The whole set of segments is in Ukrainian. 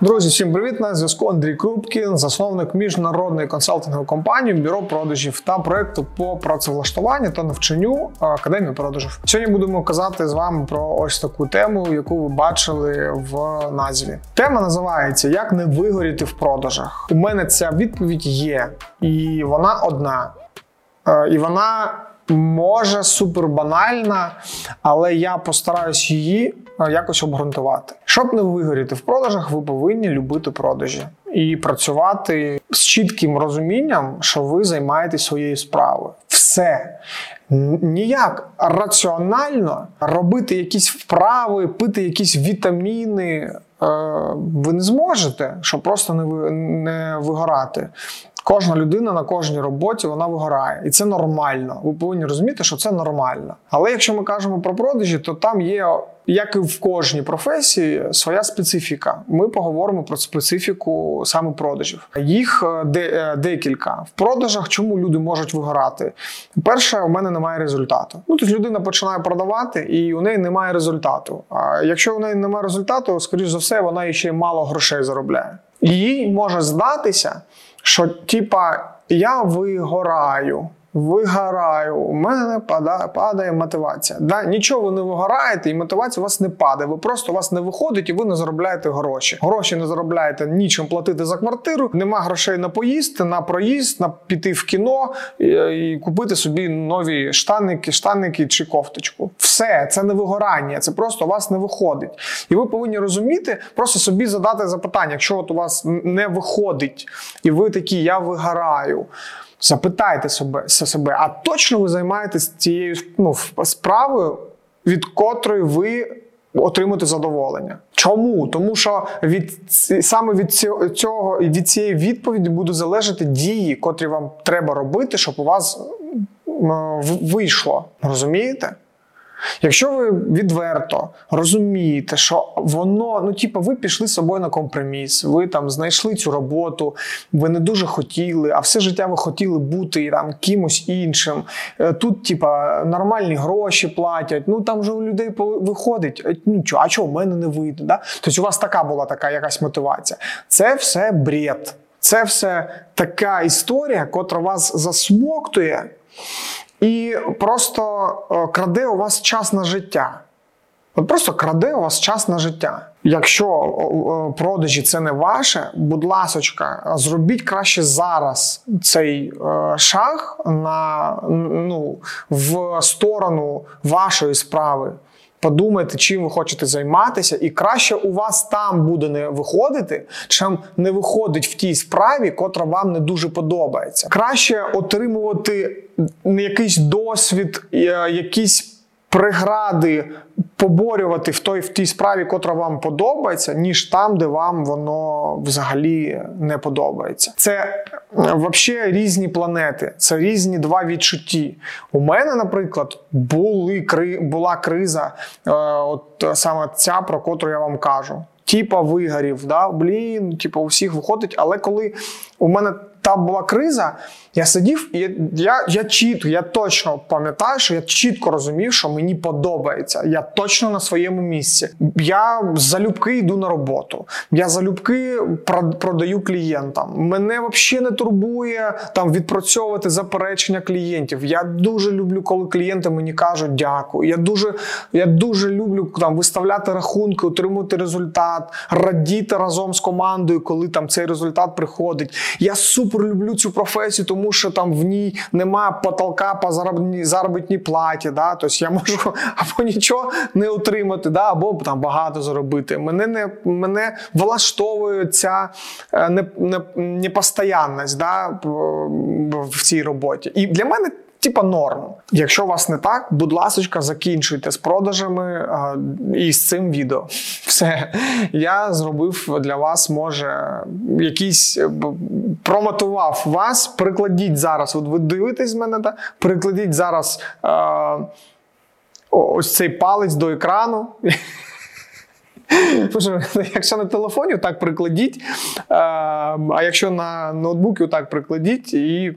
Друзі, всім привіт! На зв'язку Андрій Крупкін, засновник міжнародної консалтингової компанії Бюро продажів та проекту по працевлаштуванню та навчанню Академії продажів. Сьогодні будемо казати з вами про ось таку тему, яку ви бачили в назві. Тема називається Як не вигоріти в продажах. У мене ця відповідь є, і вона одна. Е, І вона може супер банальна, але я постараюсь її е, якось обґрунтувати. Щоб не вигоріти в продажах, ви повинні любити продажі і працювати з чітким розумінням, що ви займаєтесь своєю справою. Все. Ніяк раціонально робити якісь вправи, пити якісь вітаміни. е, Ви не зможете, щоб просто не не вигорати. Кожна людина на кожній роботі вона вигорає, і це нормально. Ви повинні розуміти, що це нормально. Але якщо ми кажемо про продажі, то там є, як і в кожній професії, своя специфіка. Ми поговоримо про специфіку саме продажів. Їх е, де, е, декілька в продажах. Чому люди можуть вигорати? Перше, у мене немає результату. Ну тобто людина починає продавати, і у неї немає результату. А якщо у неї немає результату, скоріш за все, вона ще й мало грошей заробляє. Їй може здатися, що типа я вигораю. Вигораю, у мене падає, падає мотивація. Да, нічого ви не вигораєте, і мотивація у вас не падає. Ви просто у вас не виходить і ви не заробляєте гроші. Гроші не заробляєте нічим платити за квартиру, нема грошей на поїсти, на проїзд, на піти в кіно і, і купити собі нові штанники, штанники чи кофточку. Все, це не вигорання, це просто у вас не виходить. І ви повинні розуміти, просто собі задати запитання, якщо от у вас не виходить, і ви такі, я вигораю. Запитайте себе, себе, а точно ви займаєтесь цією ну, справою, від котрої ви отримуєте задоволення. Чому? Тому що від саме від цього- і від цієї відповіді будуть залежати дії, котрі вам треба робити, щоб у вас вийшло. Розумієте? Якщо ви відверто розумієте, що воно, ну типу, ви пішли з собою на компроміс, ви там знайшли цю роботу, ви не дуже хотіли, а все життя ви хотіли бути там кимось іншим. Е, Тут, типа, нормальні гроші платять. Ну там же у людей виходить. е, Ну чо, а чого в мене не вийде? Да? Тобто у вас така була така якась мотивація. Це все бред. Це все така історія, котра вас засмоктує і просто е, краде у вас час на життя. От просто краде у вас час на життя. Якщо продажі це не ваше, будь ласочка, зробіть краще зараз цей е, шаг на ну, в сторону вашої справи. Подумайте, чим ви хочете займатися, і краще у вас там буде не виходити, чим не виходить в тій справі, котра вам не дуже подобається. Краще отримувати якийсь досвід, е, якісь прегради поборювати в той в тій справі, котра вам подобається, ніж там, де вам воно взагалі не подобається. Це взагалі різні планети, це різні два відчутті. У мене, наприклад, були була криза, е, от саме ця, про котру я вам кажу. Типа вигорів, да? блін, типа у всіх виходить. Але коли у мене та була криза, я сидів і я, я чітко, я точно пам'ятаю, що я чітко розумів, що мені подобається. Я точно на своєму місці. Я залюбки йду на роботу. Я залюбки продаю клієнтам. Мене взагалі не турбує там відпрацьовувати заперечення клієнтів. Я дуже люблю, коли клієнти мені кажуть дякую. Я дуже, я дуже люблю там виставляти рахунки, отримувати результат, радіти разом з командою, коли там цей результат приходить. Я супер люблю цю професію, тому що там в ній нема потолка по заробітній, заробітній платі. Да? Тобто я можу або нічого не отримати, да? або там багато заробити. Мене не мене влаштовує ця непостоянність не, не, да? в цій роботі. І для мене. Типа норм. Якщо у вас не так, будь ласка, закінчуйте з продажами а, і з цим відео. Все. Я зробив для вас, може, якийсь е, промотував вас. Прикладіть зараз. От ви дивитесь мене, да? прикладіть зараз е, ось цей палець до екрану. Якщо на телефоні, так прикладіть. А якщо на ноутбуці, так прикладіть і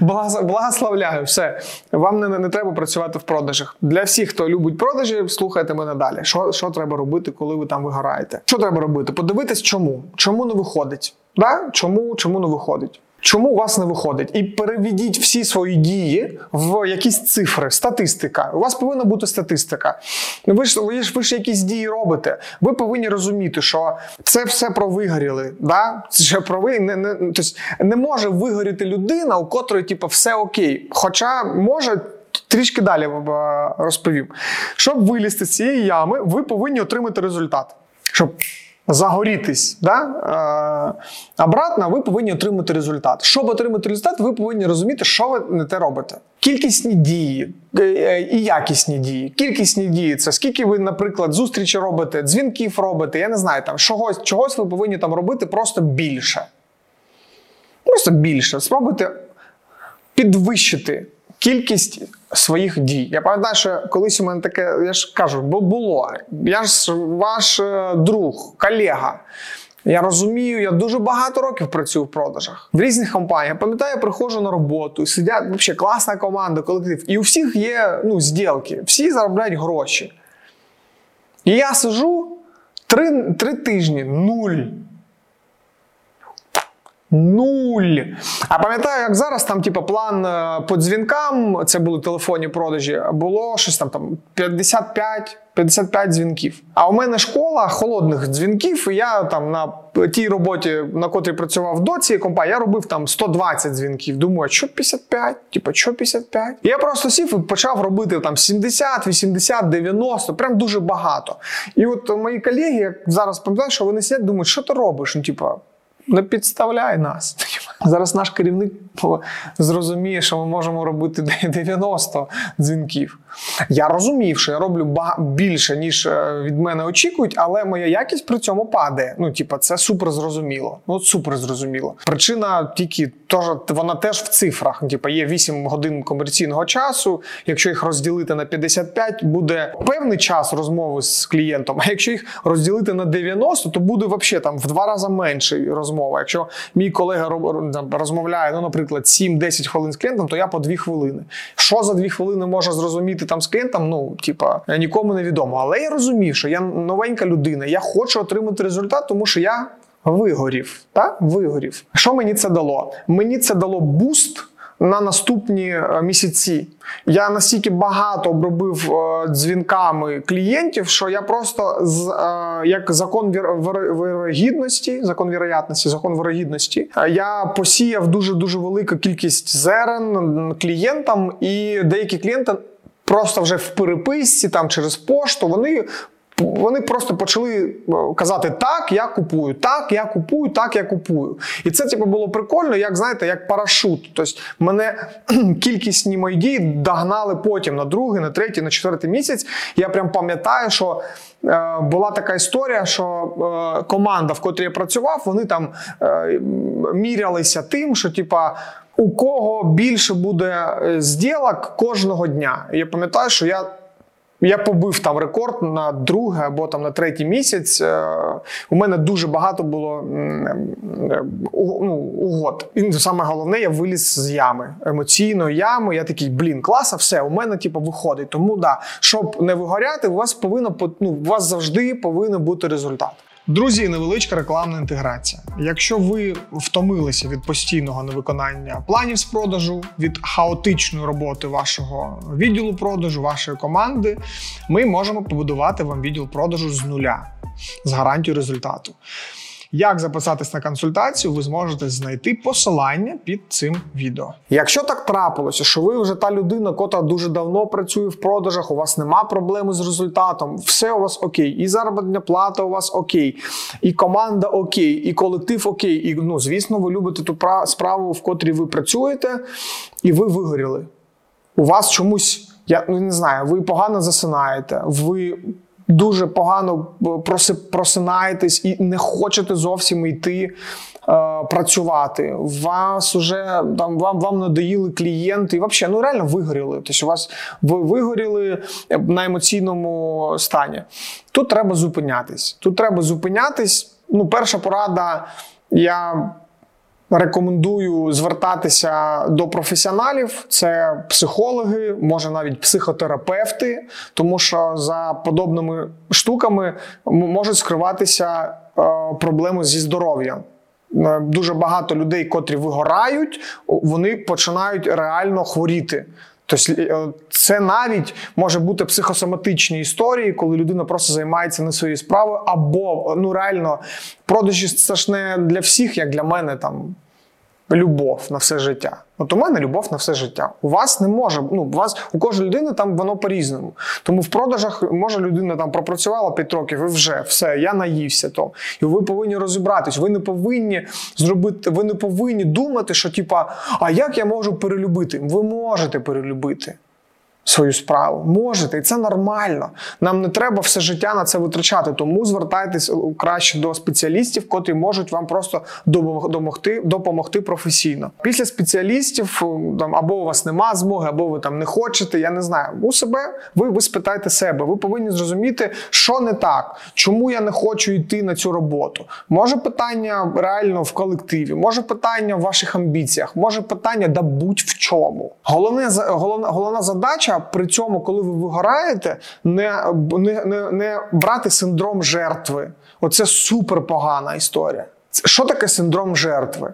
Благословляю, все. Вам не, не треба працювати в продажах. Для всіх, хто любить продажі, слухайте мене далі. Що що треба робити, коли ви там вигораєте? Що треба робити? Подивитись, чому? Чому не виходить? Да? Чому, Чому не виходить? Чому у вас не виходить? І переведіть всі свої дії в якісь цифри, статистика. У вас повинна бути статистика. Ви ж ви ж, ви ж якісь дії робите. Ви повинні розуміти, що це все про вигоріли. Да? Це про ви не, не, тобто не може вигоріти людина, у котрої типу, все окей. Хоча може. Трішки далі розповім. Щоб вилізти з цієї ями, ви повинні отримати результат. Щоб загорітись да? е, обратно, ви повинні отримати результат. Щоб отримати результат, ви повинні розуміти, що ви не те робите. Кількісні дії е, е, і якісні дії. Кількісні дії це скільки ви, наприклад, зустрічі робите, дзвінків робите, я не знаю, там чогось, чогось ви повинні там робити просто більше. Просто більше. Спробуйте підвищити кількість своїх дій. Я пам'ятаю, що колись у мене таке, я ж кажу, бо було. Я ж ваш е, друг, колега. Я розумію, я дуже багато років працюю в продажах в різних компаніях. Я пам'ятаю, я приходжу на роботу, сидять взагалі класна команда, колектив. І у всіх є ну, зділки, всі заробляють гроші. І я сижу три, три тижні, нуль. Нуль. А пам'ятаю, як зараз там, типу, план е, по дзвінкам, це були телефонні продажі, було щось там там 55 55 дзвінків. А у мене школа холодних дзвінків, і я там на тій роботі, на котрій працював до цієї компанії, я робив там 120 дзвінків. Думаю, що 55? Типа, що 55? І я просто сів і почав робити там 70, 80, 90, прям дуже багато. І от мої колеги, як зараз пам'ятаю, що вони сидять, думають, що ти робиш? Ну, типа не підставляй нас. Зараз наш керівник зрозуміє, що ми можемо робити 90 дзвінків. Я розумів, що я роблю більше, ніж е, від мене очікують, але моя якість при цьому падає. Ну, типа, це супер зрозуміло. Ну, супер зрозуміло. Причина тільки тож, вона теж в цифрах. Типа є 8 годин комерційного часу. Якщо їх розділити на 55, буде певний час розмови з клієнтом. А якщо їх розділити на 90, то буде взагалі там в два рази менше розмова. Якщо мій колега розмовляє, ну, наприклад, 7-10 хвилин з клієнтом, то я по 2 хвилини. Що за 2 хвилини може зрозуміти там з клієнтом? Ну, типа, нікому не відомо. Але я розумів, що я новенька людина, я хочу отримати результат, тому що я вигорів. Так? Вигорів. Що мені це дало? Мені це дало буст на наступні е, місяці. Я настільки багато обробив е, дзвінками клієнтів, що я просто з е, як закон вірогідності, закон вірогідності, закон вирогідності, я посіяв дуже дуже велику кількість зерен клієнтам, і деякі клієнти. Просто вже в переписці, там через пошту, вони вони просто почали е, казати так, я купую, так, я купую, так, я купую. І це типу, було прикольно, як знаєте, як парашут. Тобто мене кількісні мої дії догнали потім на другий, на третій, на четвертий місяць. Я прям пам'ятаю, що е, була така історія, що е, команда, в котрій я працював, вони там е, мірялися тим, що типа. У кого більше буде е, зділок кожного дня? Я пам'ятаю, що я я побив там рекорд на друге або там на третій місяць. Е, у мене дуже багато було ну, угод. І саме головне, я виліз з ями емоційної ями. Я такий, блін, класа, все, у мене типу, виходить. Тому да, щоб не вигоряти, у вас повинно ну, у вас завжди повинен бути результат. Друзі, невеличка рекламна інтеграція. Якщо ви втомилися від постійного невиконання планів з продажу, від хаотичної роботи вашого відділу продажу, вашої команди, ми можемо побудувати вам відділ продажу з нуля з гарантією результату. Як записатись на консультацію, ви зможете знайти посилання під цим відео. Якщо так трапилося, що ви вже та людина, котра дуже давно працює в продажах, у вас нема проблеми з результатом, все у вас окей, і заробітна плата у вас окей, і команда окей, і колектив окей. І ну, звісно, ви любите ту справу, в котрій ви працюєте, і ви вигоріли. У вас чомусь. Я ну, не знаю, ви погано засинаєте, ви дуже погано е, просинаєтесь і не хочете зовсім йти. Е, працювати, вас уже там вам вам надоїли клієнти, і взагалі, ну реально вигоріли. Тобто вас ви вигоріли на емоційному стані. Тут треба зупинятись. Тут треба зупинятись. Ну, перша порада, я Рекомендую звертатися до професіоналів, це психологи, може навіть психотерапевти, тому що за подобними штуками можуть скриватися е, проблеми зі здоров'ям. Е, дуже багато людей, котрі вигорають, вони починають реально хворіти. Тобто е, це навіть може бути психосоматичні історії, коли людина просто займається не своєю справою, або ну реально продажі це ж не для всіх, як для мене там любов на все життя. От у мене любов на все життя. У вас не може. Ну, у вас у кожної людини там воно по-різному. Тому в продажах може людина там пропрацювала 5 років і вже все, я наївся. То. І ви повинні розібратись. Ви не повинні зробити, ви не повинні думати, що типа, а як я можу перелюбити? Ви можете перелюбити свою справу. Можете, і це нормально. Нам не треба все життя на це витрачати. Тому звертайтесь е, краще до спеціалістів, котрі можуть вам просто допомогти допомогти професійно. Після спеціалістів е, там або у вас нема змоги, або ви там не хочете. Я не знаю. У себе ви ви спитайте себе. Ви повинні зрозуміти, що не так, чому я не хочу йти на цю роботу. Може питання реально в колективі, може питання в ваших амбіціях, може питання да будь-в чому. Головне головна, головна задача при цьому, коли ви вигораєте, не не, не, не брати синдром жертви. Оце супер погана історія. Що таке синдром жертви?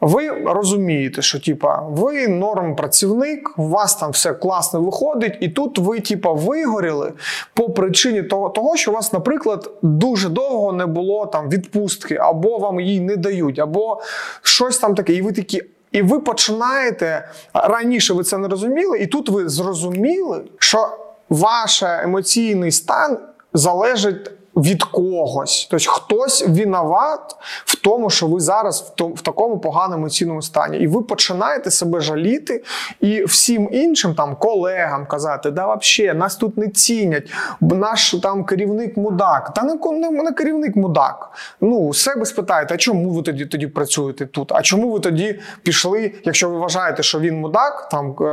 Ви розумієте, що типа ви норм працівник, у вас там все класно виходить, і тут ви, типа, вигоріли по причині того, того, що у вас, наприклад, дуже довго не було там відпустки, або вам її не дають, або щось там таке, і ви такі. І ви починаєте раніше ви це не розуміли, і тут ви зрозуміли, що ваш емоційний стан залежить від когось. Тобто хтось виноват в тому, що ви зараз в тому в такому поганому емоційному стані. І ви починаєте себе жаліти і всім іншим там колегам казати, да взагалі, нас тут не цінять, наш там керівник мудак. Та не, не, не керівник мудак. Ну, себе спитаєте, а чому ви тоді тоді працюєте тут? А чому ви тоді пішли, якщо ви вважаєте, що він мудак, там е,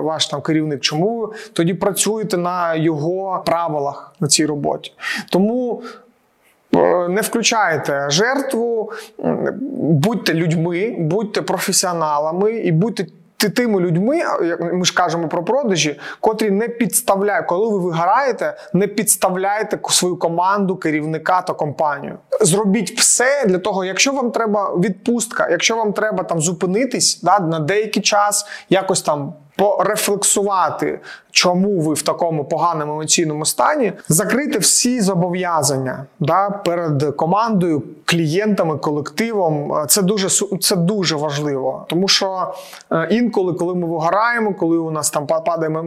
ваш там керівник, чому ви тоді працюєте на його правилах на цій роботі? Тому е, не включайте жертву, будьте людьми, будьте професіоналами і будьте. Тими людьми, як ми ж кажемо про продажі, котрі не підставляють, коли ви виграєте, не підставляйте свою команду, керівника та компанію. Зробіть все для того, якщо вам треба відпустка, якщо вам треба там зупинитись да, на деякий час, якось там порефлексувати, чому ви в такому поганому емоційному стані, закрити всі зобов'язання да, перед командою, клієнтами, колективом. Це дуже це дуже важливо, тому що е, інколи, коли ми вигораємо, коли у нас там падає,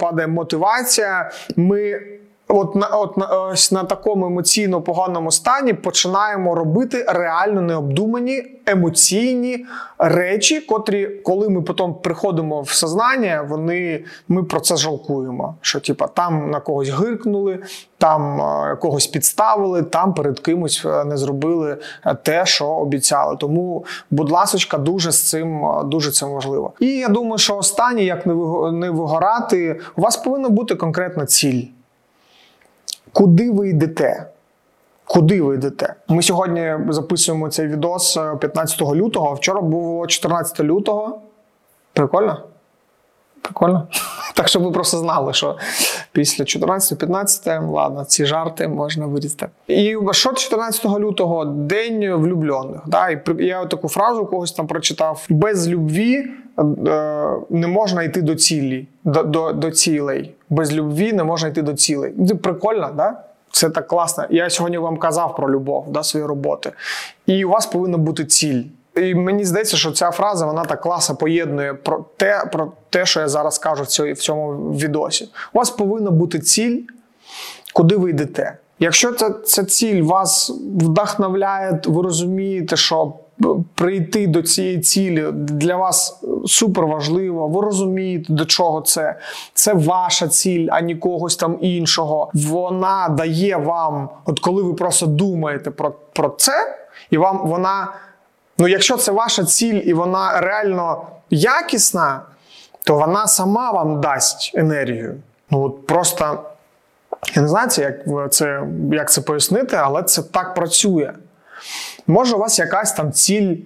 падає мотивація, ми. От на от на ось на такому емоційно поганому стані починаємо робити реально необдумані емоційні речі, котрі, коли ми потім приходимо в сознання, вони ми про це жалкуємо. Що типа там на когось гиркнули, там е, когось підставили, там перед кимось е, не зробили е, те, що обіцяли. Тому, будь ласочка, дуже з цим дуже цим важливо. І я думаю, що останнє, як не вигорати, у вас повинна бути конкретна ціль. Куди ви йдете? Куди ви йдете? Ми сьогодні записуємо цей відос 15 лютого. Вчора було 14 лютого. Прикольно? Прикольно? Так, щоб ви просто знали, що після 14-15, ладно, ці жарти можна вирізати. І що 14 лютого день влюблених. Да? І я таку фразу когось там прочитав: без любві е, не можна йти до цілі, до, до, до цілей. Без любві не можна йти до цілей. Прикольно, да? Це так класно. Я сьогодні вам казав про любов да, свої роботи. І у вас повинна бути ціль. І мені здається, що ця фраза вона так класно поєднує про те, про те, що я зараз кажу в цьому відосі. У вас повинна бути ціль, куди ви йдете. Якщо ця, ця ціль вас вдохновляє, ви розумієте, що прийти до цієї цілі для вас супер важливо. Ви розумієте, до чого це. Це ваша ціль, а ні когось там іншого. Вона дає вам, от коли ви просто думаєте про, про це, і вам вона. Ну, якщо це ваша ціль і вона реально якісна, то вона сама вам дасть енергію. Ну от просто я не знаю, як це як це пояснити, але це так працює. Може, у вас якась там ціль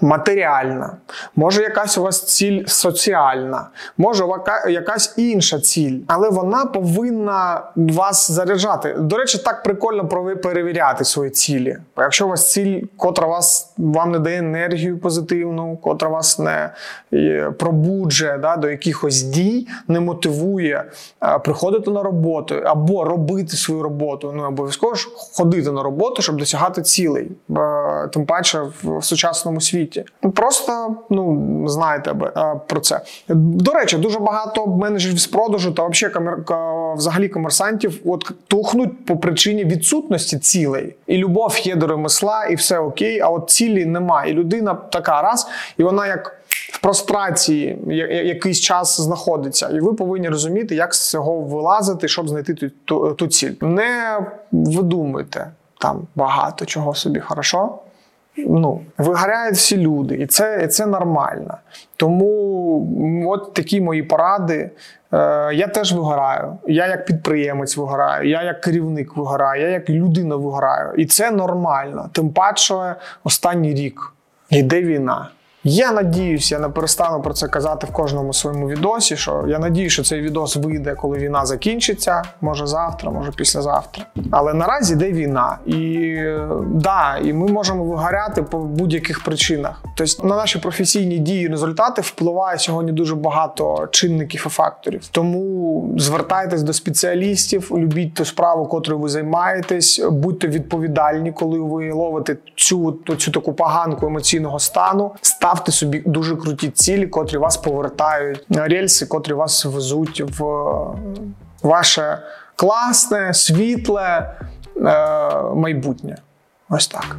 матеріальна, може якась у вас ціль соціальна, може якась інша ціль, але вона повинна вас заряджати. До речі, так прикольно перевіряти свої цілі. Якщо у вас ціль, котра вас вам не дає енергію позитивну, котра вас не пробуджує да, до якихось дій, не мотивує приходити на роботу або робити свою роботу. Ну обов'язково ж ходити на роботу, щоб досягати цілей, тим паче в сучасному світі світі. Просто ну знаєте про це. До речі, дуже багато менеджерів з продажу та взагалі комерсантів от тухнуть по причині відсутності цілей. І любов є до ремесла, і все окей. А от цілі немає. І людина така раз, і вона як. В прострації якийсь час знаходиться, і ви повинні розуміти, як з цього вилазити, щоб знайти ту, ту, ту ціль. Не видумуйте там багато чого собі хорошо ну, вигоряють всі люди, і це і це нормально. Тому от такі мої поради. Е, Я теж вигораю. Я як підприємець вигораю, я як керівник вигораю, я як людина вигораю. І це нормально. Тим паче, останній рік йде війна. Я надіюсь, я не перестану про це казати в кожному своєму відосі. Що я надію, що цей відос вийде, коли війна закінчиться. Може завтра, може післязавтра. Але наразі йде війна, і да, і ми можемо вигоряти по будь-яких причинах. Тобто на наші професійні дії і результати впливає сьогодні дуже багато чинників і факторів. Тому звертайтесь до спеціалістів, любіть ту справу, котрою ви займаєтесь, будьте відповідальні, коли ви ловите цю цю таку поганку емоційного стану ставте собі дуже круті цілі, котрі вас повертають на рельси, котрі вас везуть в ваше класне, світле е, майбутнє. Ось так.